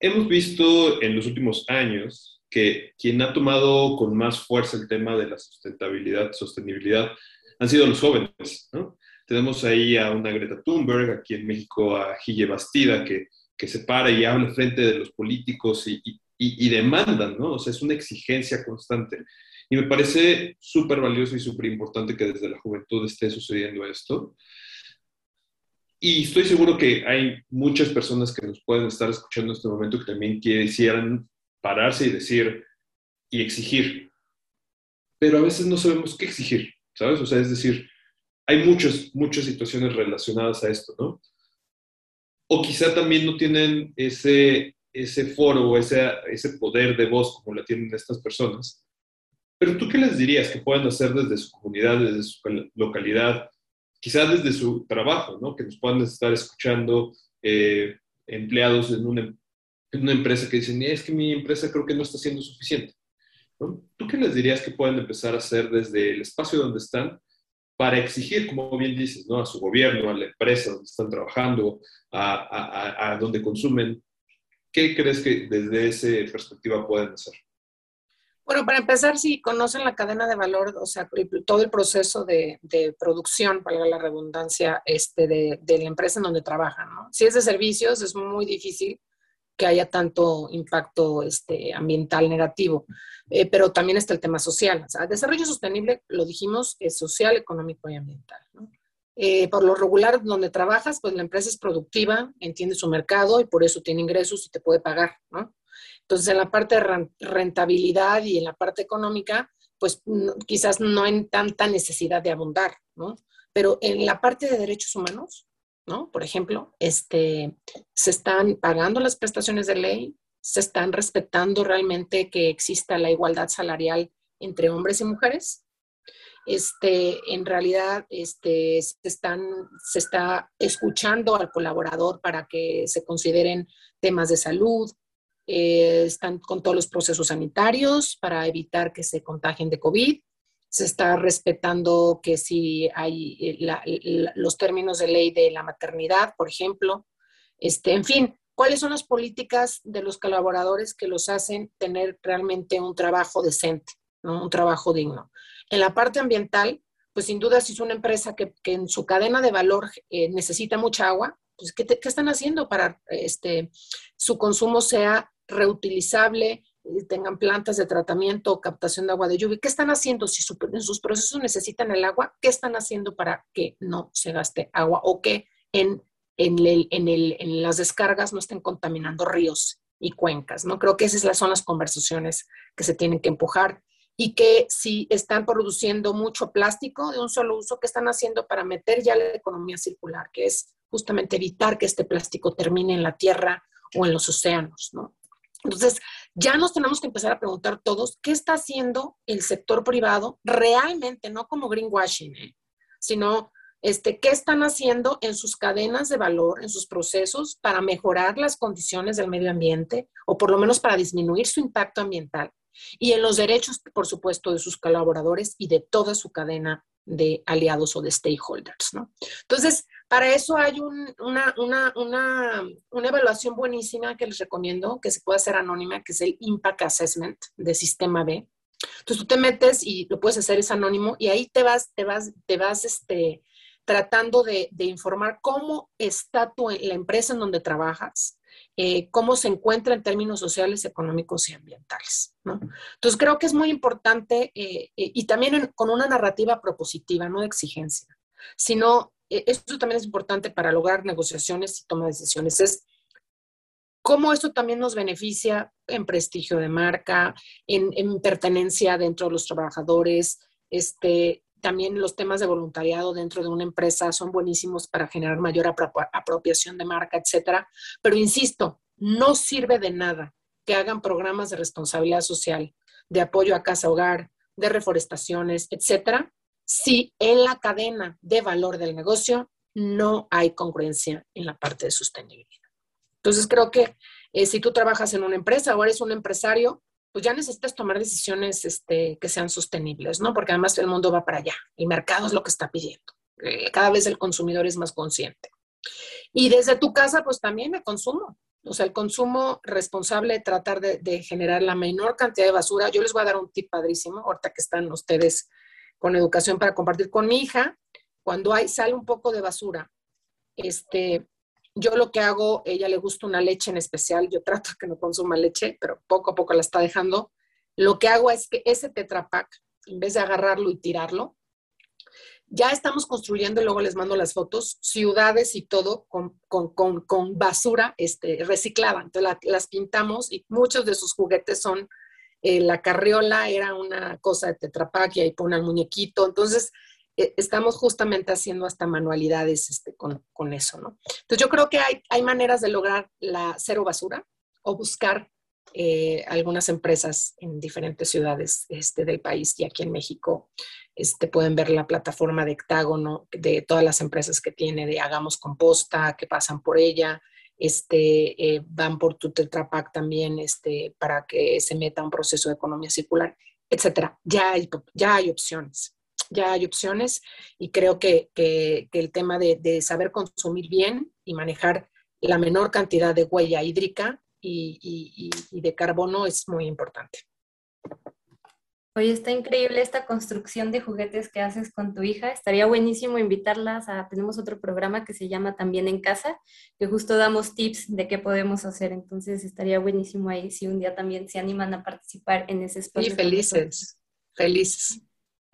Hemos visto en los últimos años que quien ha tomado con más fuerza el tema de la sustentabilidad, sostenibilidad, han sido los jóvenes, ¿no? Tenemos ahí a una Greta Thunberg, aquí en México a Gille Bastida, que, que se para y habla frente de los políticos y, y, y, demandan, ¿no? O sea, es una exigencia constante. Y me parece súper valioso y súper importante que desde la juventud esté sucediendo esto. Y estoy seguro que hay muchas personas que nos pueden estar escuchando en este momento que también quisieran pararse y decir y exigir. Pero a veces no sabemos qué exigir, ¿sabes? O sea, es decir, hay muchas, muchas situaciones relacionadas a esto, ¿no? O quizá también no tienen ese, ese foro o ese, ese poder de voz como la tienen estas personas. Pero tú qué les dirías que pueden hacer desde su comunidad, desde su localidad, quizá desde su trabajo, ¿no? Que nos puedan estar escuchando eh, empleados en una, en una, empresa que dicen, es que mi empresa creo que no está siendo suficiente. ¿Tú qué les dirías que pueden empezar a hacer desde el espacio donde están para exigir, como bien dices, ¿no? a su gobierno, a la empresa donde están trabajando, a, donde consumen. ¿Qué crees que desde esa perspectiva pueden hacer? Bueno, para empezar, si conocen la cadena de valor, o sea, todo el proceso de, producción, para la redundancia, este, de, la empresa en donde trabajan, ¿no? Si es de servicios, es muy difícil que haya tanto impacto este, ambiental negativo. Eh, pero también está el tema social. O sea, desarrollo sostenible, lo dijimos, es social, económico y ambiental. Eh, por lo regular, donde trabajas, pues la empresa es productiva, entiende su mercado y por eso tiene ingresos y te puede pagar. ¿no? Entonces, en la parte de rentabilidad y en la parte económica, pues quizás no hay tanta necesidad de abundar, ¿no? Pero en la parte de derechos humanos, ¿no? Por ejemplo, este, se están pagando las prestaciones de ley, se están respetando realmente que exista la igualdad salarial entre hombres y mujeres. Este, en realidad este, se, están, se está escuchando al colaborador para que se consideren temas de salud, eh, están con todos los procesos sanitarios para evitar que se contagien de COVID, se está respetando que si hay eh, los términos de ley de la maternidad, por ejemplo, este, en fin, ¿Cuáles son las políticas de los colaboradores que los hacen tener realmente un trabajo decente, un trabajo digno? En la parte ambiental, pues sin duda si es una empresa que, en su cadena de valor eh, necesita mucha agua, pues ¿qué, están haciendo para este, su consumo sea reutilizable, eh, tengan plantas de tratamiento o captación de agua de lluvia? ¿Qué están haciendo si en sus procesos necesitan el agua? ¿Qué están haciendo para que no se gaste agua o que en en, las descargas no estén contaminando ríos y cuencas, ¿no? Creo que esas son las conversaciones que se tienen que empujar y que si están produciendo mucho plástico de un solo uso, ¿qué están haciendo para meter ya la economía circular? Que es justamente evitar que este plástico termine en la tierra o en los océanos, ¿no? Entonces, ya nos tenemos que empezar a preguntar todos, ¿qué está haciendo el sector privado realmente, no como greenwashing, ¿eh? sino este, qué están haciendo en sus cadenas de valor, en sus procesos para mejorar las condiciones del medio ambiente o por lo menos para disminuir su impacto ambiental y en los derechos, por supuesto, de sus colaboradores y de toda su cadena de aliados o de stakeholders. ¿no? Entonces, para eso hay una, una, una, una, evaluación buenísima que les recomiendo, que se puede hacer anónima, que es el Impact Assessment de Sistema B. Entonces tú te metes y lo puedes hacer, es anónimo, y ahí te vas, te vas, te vas este, tratando de, informar cómo está tu, la empresa en donde trabajas, eh, cómo se encuentra en términos sociales, económicos y ambientales. ¿no? Entonces, creo que es muy importante eh, eh, y también con una narrativa propositiva, no de exigencia, sino, esto también es importante para lograr negociaciones y toma de decisiones, es cómo esto también nos beneficia en prestigio de marca, en, en pertenencia dentro de los trabajadores, este, también los temas de voluntariado dentro de una empresa son buenísimos para generar mayor apropiación de marca, etcétera. Pero insisto, no sirve de nada que hagan programas de responsabilidad social, de apoyo a casa hogar, de reforestaciones, etcétera, si en la cadena de valor del negocio no hay congruencia en la parte de sostenibilidad. Entonces creo que eh, si tú trabajas en una empresa o eres un empresario, pues ya necesitas tomar decisiones este, que sean sostenibles, ¿no? Porque además el mundo va para allá, el mercado es lo que está pidiendo. Eh, cada vez el consumidor es más consciente. Y desde tu casa, pues también el consumo. O sea, el consumo responsable, tratar de, generar la menor cantidad de basura. Yo les voy a dar un tip padrísimo, ahorita que están ustedes con educación para compartir con mi hija. Cuando hay, sale un poco de basura, este, yo lo que hago, ella le gusta una leche en especial, yo trato que no consuma leche, pero poco a poco la está dejando. Lo que hago es que ese Tetra en vez de agarrarlo y tirarlo, ya estamos construyendo, y luego les mando las fotos, ciudades y todo con, con, basura este, reciclada. Entonces las pintamos y muchos de sus juguetes son, eh, la carriola era una cosa de Tetra y ahí pone el muñequito. Entonces, e, estamos justamente haciendo hasta manualidades este, con, con, eso, ¿no? Entonces yo creo que hay, hay maneras de lograr la cero basura o buscar eh, algunas empresas en diferentes ciudades este, del país y aquí en México este, pueden ver la plataforma de Hectágono de todas las empresas que tiene de Hagamos Composta, que pasan por ella, este, eh, van por tu Tetra también este, para que se meta un proceso de economía circular, etcétera. Ya hay, ya hay opciones ya hay opciones y creo que, el tema de, saber consumir bien y manejar la menor cantidad de huella hídrica y de carbono es muy importante. Oye, está increíble esta construcción de juguetes que haces con tu hija. Estaría buenísimo invitarlas a, tenemos otro programa que se llama También en Casa, que justo damos tips de qué podemos hacer. Entonces estaría buenísimo ahí si un día también se animan a participar en ese espacio. Y felices, felices.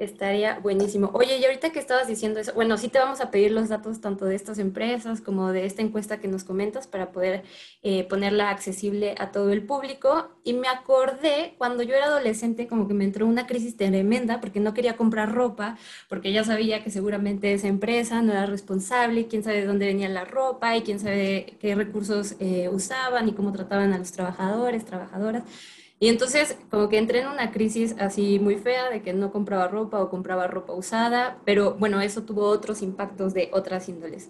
Estaría buenísimo. Oye, y ahorita que estabas diciendo eso, bueno, sí te vamos a pedir los datos tanto de estas empresas como de esta encuesta que nos comentas para poder eh, ponerla accesible a todo el público. Y me acordé cuando yo era adolescente, como que me entró una crisis tremenda porque no quería comprar ropa, porque ya sabía que seguramente esa empresa no era responsable, quién sabe de dónde venía la ropa y quién sabe qué recursos eh, usaban y cómo trataban a los trabajadores, trabajadoras. Y entonces como que entré en una crisis así muy fea de que no compraba ropa o compraba ropa usada, pero bueno, eso tuvo otros impactos de otras índoles.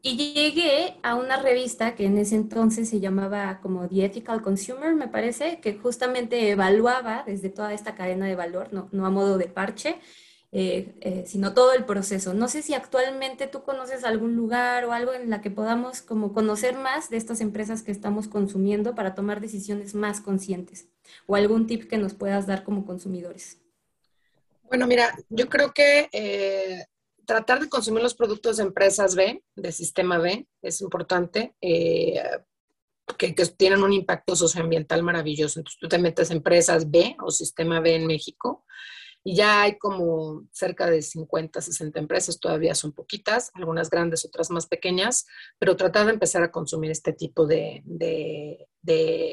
Y llegué a una revista que en ese entonces se llamaba como The Ethical Consumer, me parece, que justamente evaluaba desde toda esta cadena de valor, no, no a modo de parche, eh, eh, sino todo el proceso. No sé si actualmente tú conoces algún lugar o algo en la que podamos como conocer más de estas empresas que estamos consumiendo para tomar decisiones más conscientes o algún tip que nos puedas dar como consumidores. Bueno, mira, yo creo que eh, tratar de consumir los productos de empresas B, de sistema B, es importante. Que, que, tienen un impacto socioambiental maravilloso. Entonces tú te metes empresas B o sistema B en México y ya hay como cerca de 50, 60 empresas, todavía son poquitas, algunas grandes, otras más pequeñas, pero tratar de empezar a consumir este tipo de, de,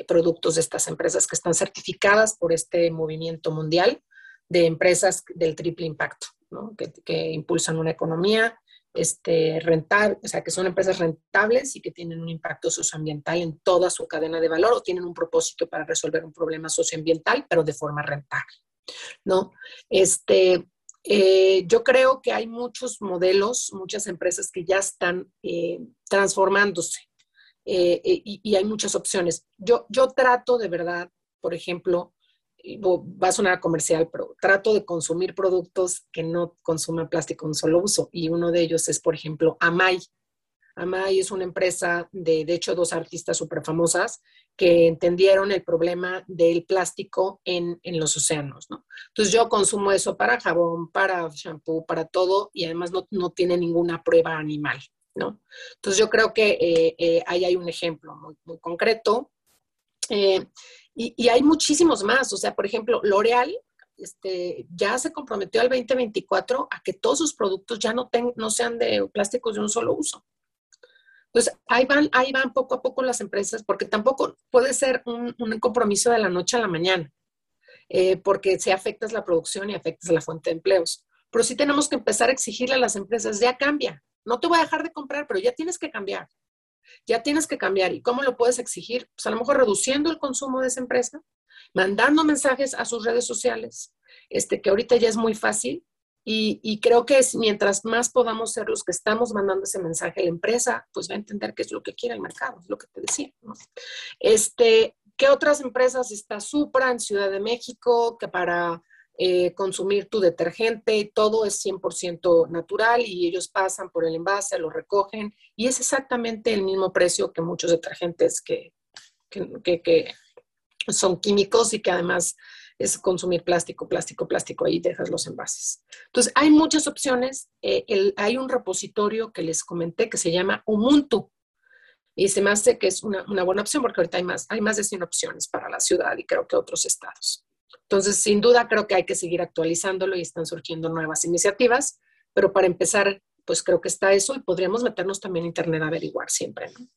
productos de estas empresas que están certificadas por este movimiento mundial de empresas del triple impacto, que, impulsan una economía este, rentable, o sea, que son empresas rentables y que tienen un impacto socioambiental en toda su cadena de valor o tienen un propósito para resolver un problema socioambiental, pero de forma rentable. ¿no? Este, eh, yo creo que hay muchos modelos, muchas empresas que ya están eh, transformándose eh, y, hay muchas opciones. Yo, yo trato de verdad, por ejemplo, va a sonar comercial, pero trato de consumir productos que no consuman plástico en solo uso y uno de ellos es, por ejemplo, Amay. Amay es una empresa de, de hecho, dos artistas súper famosas que entendieron el problema del plástico en, en, los océanos, ¿no? Entonces yo consumo eso para jabón, para shampoo, para todo y además no, no tiene ninguna prueba animal, ¿no? Entonces yo creo que eh, eh, ahí hay un ejemplo muy, concreto. Eh, y, hay muchísimos más, o sea, por ejemplo, L'Oreal este, ya se comprometió al 2024 a que todos sus productos ya no, no sean de plásticos de un solo uso. Entonces, ahí van, ahí van poco a poco las empresas, porque tampoco puede ser un, compromiso de la noche a la mañana, porque si afectas la producción y afectas la fuente de empleos. Pero sí tenemos que empezar a exigirle a las empresas, ya cambia, no te voy a dejar de comprar, pero ya tienes que cambiar. Ya tienes que cambiar. ¿Y cómo lo puedes exigir? Pues a lo mejor reduciendo el consumo de esa empresa, mandando mensajes a sus redes sociales, este, que ahorita ya es muy fácil. Y, creo que es, mientras más podamos ser los que estamos mandando ese mensaje a la empresa, pues va a entender qué es lo que quiere el mercado, es lo que te decía. ¿no? Este, ¿Qué otras empresas? Está Supra en Ciudad de México, que para eh, consumir tu detergente, todo es 100% natural y ellos pasan por el envase, lo recogen y es exactamente el mismo precio que muchos detergentes que, que, que, son químicos y que además es consumir plástico, plástico, plástico, ahí dejas los envases. Entonces, hay muchas opciones. Eh, hay un repositorio que les comenté que se llama Ubuntu. Y se me hace que es una, una, buena opción porque ahorita hay más, hay más de 100 opciones para la ciudad y creo que otros estados. Entonces, sin duda, creo que hay que seguir actualizándolo y están surgiendo nuevas iniciativas, pero para empezar, pues creo que está eso y podríamos meternos también en Internet a averiguar siempre, ¿no?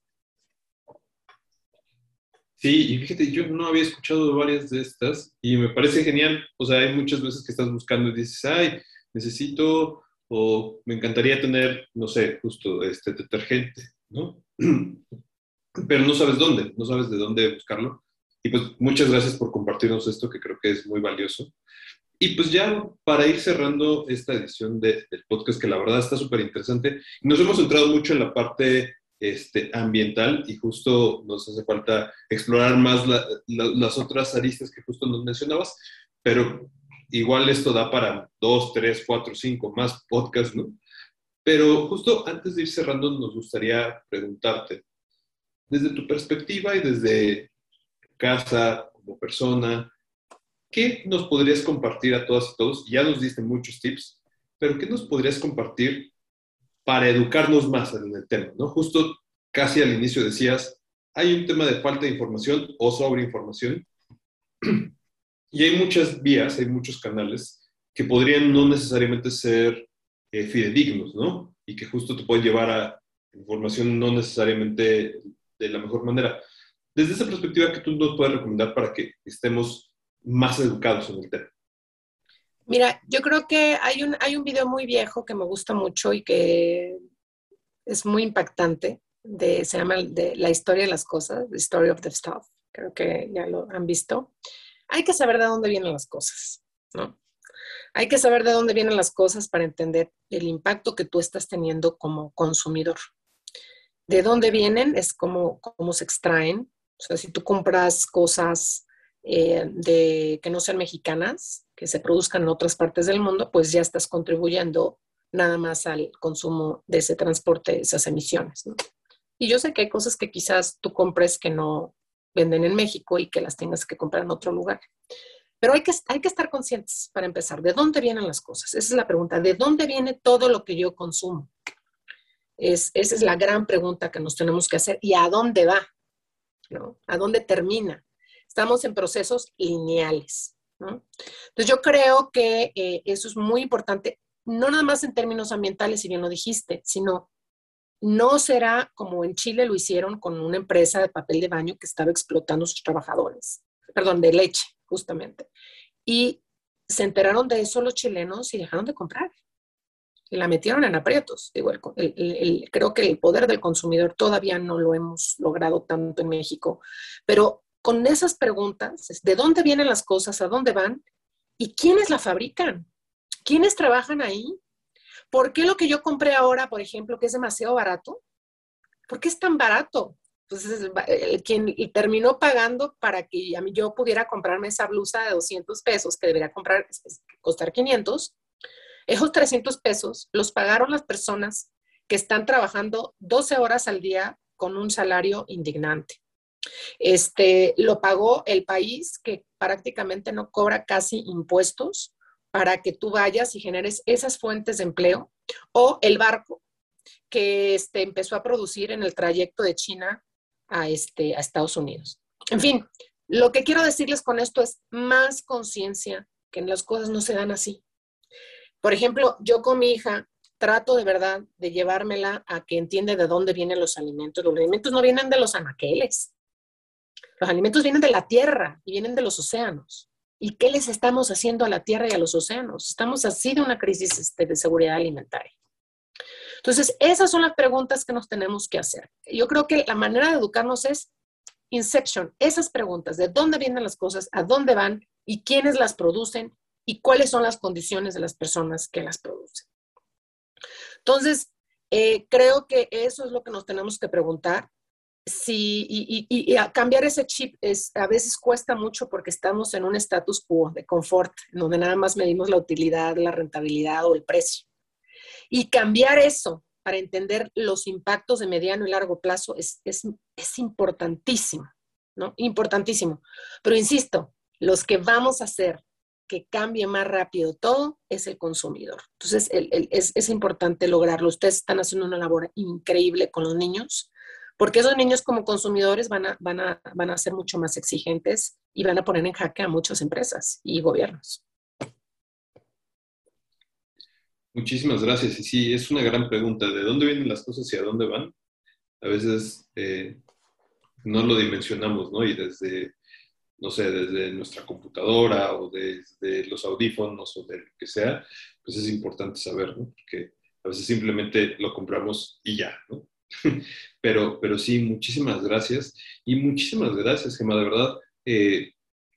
Sí, y fíjate, yo no había escuchado varias de estas y me parece genial. O sea, hay muchas veces que estás buscando y dices, ay, necesito o me encantaría tener, no sé, justo este detergente, ¿no? [clears throat] Pero no sabes dónde, no sabes de dónde buscarlo. Y pues muchas gracias por compartirnos esto que creo que es muy valioso. Y pues ya para ir cerrando esta edición de, del podcast, que la verdad está súper interesante, nos hemos centrado mucho en la parte este, ambiental y justo nos hace falta explorar más la, la, las otras aristas que justo nos mencionabas, pero igual esto da para dos, tres, cuatro, cinco más podcasts, ¿no? Pero justo antes de ir cerrando, nos gustaría preguntarte, desde tu perspectiva y desde casa, como persona, ¿qué nos podrías compartir a todas y todos? Ya nos diste muchos tips, pero ¿qué nos podrías compartir para educarnos más en el tema, ¿no? Justo casi al inicio decías, hay un tema de falta de información o sobreinformación [clears throat] y hay muchas vías, hay muchos canales que podrían no necesariamente ser eh, fidedignos, ¿no? Y que justo te pueden llevar a información no necesariamente de la mejor manera. Desde esa perspectiva, ¿qué tú nos puedes recomendar para que estemos más educados en el tema? Mira, yo creo que hay un, hay un video muy viejo que me gusta mucho y que es muy impactante, se llama La historia de las cosas, The Story of the Stuff, creo que ya lo han visto. Hay que saber de dónde vienen las cosas, ¿no? Hay que saber de dónde vienen las cosas para entender el impacto que tú estás teniendo como consumidor. De dónde vienen es como cómo se extraen. O sea, si tú compras cosas eh, de, que no sean mexicanas, que se produzcan en otras partes del mundo, pues ya estás contribuyendo nada más al consumo de ese transporte, esas emisiones. Y yo sé que hay cosas que quizás tú compres que no venden en México y que las tengas que comprar en otro lugar. Pero hay que, hay que estar conscientes para empezar. ¿De dónde vienen las cosas? Esa es la pregunta. ¿De dónde viene todo lo que yo consumo? Es, esa es la gran pregunta que nos tenemos que hacer. ¿Y a dónde va? ¿No? ¿A dónde termina? Estamos en procesos lineales. Entonces yo creo que eh, eso es muy importante, no nada más en términos ambientales, si bien lo dijiste, sino no será como en Chile lo hicieron con una empresa de papel de baño que estaba explotando a sus trabajadores, perdón, de leche, justamente. Y se enteraron de eso los chilenos y dejaron de comprar. Y la metieron en aprietos. Digo, el, el, creo que el poder del consumidor todavía no lo hemos logrado tanto en México, pero con esas preguntas, ¿de dónde vienen las cosas? ¿A dónde van? ¿Y quiénes la fabrican? ¿Quiénes trabajan ahí? ¿Por qué lo que yo compré ahora, por ejemplo, que es demasiado barato? ¿Por qué es tan barato? Pues el, quien terminó pagando para que yo pudiera comprarme esa blusa de 200 pesos que debería comprar, costar 500, esos 300 pesos los pagaron las personas que están trabajando 12 horas al día con un salario indignante. Este, lo pagó el país que prácticamente no cobra casi impuestos para que tú vayas y generes esas fuentes de empleo, o el barco que este, empezó a producir en el trayecto de China a, este, a Estados Unidos. En fin, lo que quiero decirles con esto es más conciencia, que las cosas no se dan así. Por ejemplo, yo con mi hija trato de verdad de llevármela a que entiende de dónde vienen los alimentos. Los alimentos no vienen de los anaqueles. Los alimentos vienen de la tierra y vienen de los océanos. ¿Y qué les estamos haciendo a la tierra y a los océanos? Estamos así de una crisis este, de seguridad alimentaria. Entonces, esas son las preguntas que nos tenemos que hacer. Yo creo que la manera de educarnos es Inception, esas preguntas, de dónde vienen las cosas, a dónde van y quiénes las producen y cuáles son las condiciones de las personas que las producen. Entonces, eh, creo que eso es lo que nos tenemos que preguntar. Si, y, cambiar ese chip es, a veces cuesta mucho porque estamos en un status quo de confort, donde nada más medimos la utilidad, la rentabilidad o el precio. Y cambiar eso para entender los impactos de mediano y largo plazo es, es, es importantísimo, ¿no? Importantísimo. Pero insisto, los que vamos a hacer que cambie más rápido todo es el consumidor. Entonces, es, es, importante lograrlo. Ustedes están haciendo una labor increíble con los niños, porque esos niños como consumidores van a, van a, van a ser mucho más exigentes y van a poner en jaque a muchas empresas y gobiernos. Muchísimas gracias. Y sí, es una gran pregunta. ¿De dónde vienen las cosas y a dónde van? A veces eh, no lo dimensionamos, ¿no? Y desde, no sé, desde nuestra computadora o desde los audífonos o de lo que sea, pues es importante saber, ¿no? Porque a veces simplemente lo compramos y ya, ¿no? [laughs] pero, pero sí, muchísimas gracias. Y muchísimas gracias, Gemma, de verdad. Eh,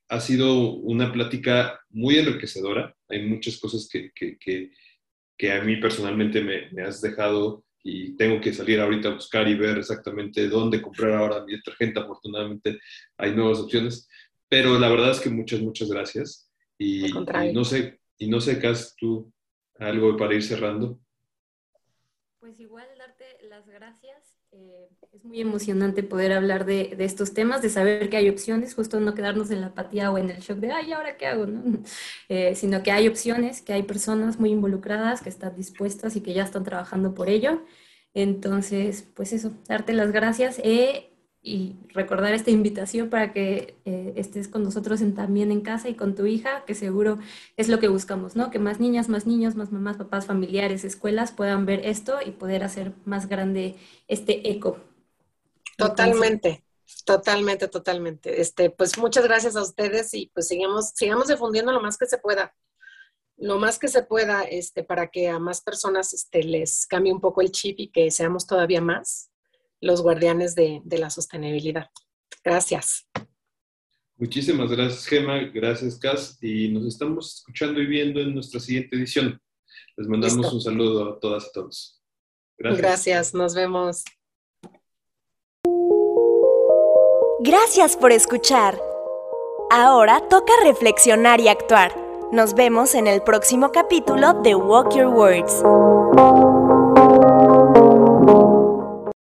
ha sido una plática muy enriquecedora. Hay muchas cosas que, que, que a mí personalmente me, me, has dejado y tengo que salir ahorita a buscar y ver exactamente dónde comprar ahora mi detergente. Afortunadamente hay nuevas opciones, pero la verdad es que muchas, muchas gracias. Y, y no sé, y no sé, Cas, tú algo para ir cerrando. Pues igual darte las gracias eh, es muy emocionante poder hablar de, estos temas, de saber que hay opciones, justo no quedarnos en la apatía o en el shock de, ay, ¿ahora qué hago? [laughs] Eh, sino que hay opciones, que hay personas muy involucradas, que están dispuestas y que ya están trabajando por ello. Entonces, pues eso, darte las gracias. Eh, y recordar esta invitación para que eh, estés con nosotros también en casa y con tu hija, que seguro es lo que buscamos, ¿no? Que más niñas, más niños, más mamás, papás, familiares, escuelas puedan ver esto y poder hacer más grande este eco. Totalmente. Totalmente, totalmente. Este, pues muchas gracias a ustedes y pues sigamos, sigamos difundiendo lo más que se pueda, lo más que se pueda, este, para que a más personas este, les cambie un poco el chip y que seamos todavía más los guardianes de, la sostenibilidad. Gracias. Muchísimas gracias, Gema. Gracias, Cas. Y nos estamos escuchando y viendo en nuestra siguiente edición. Les mandamos un saludo a todas y todos. Gracias. Gracias, nos vemos. Gracias por escuchar. Ahora toca reflexionar y actuar. Nos vemos en el próximo capítulo de Walk Your Words.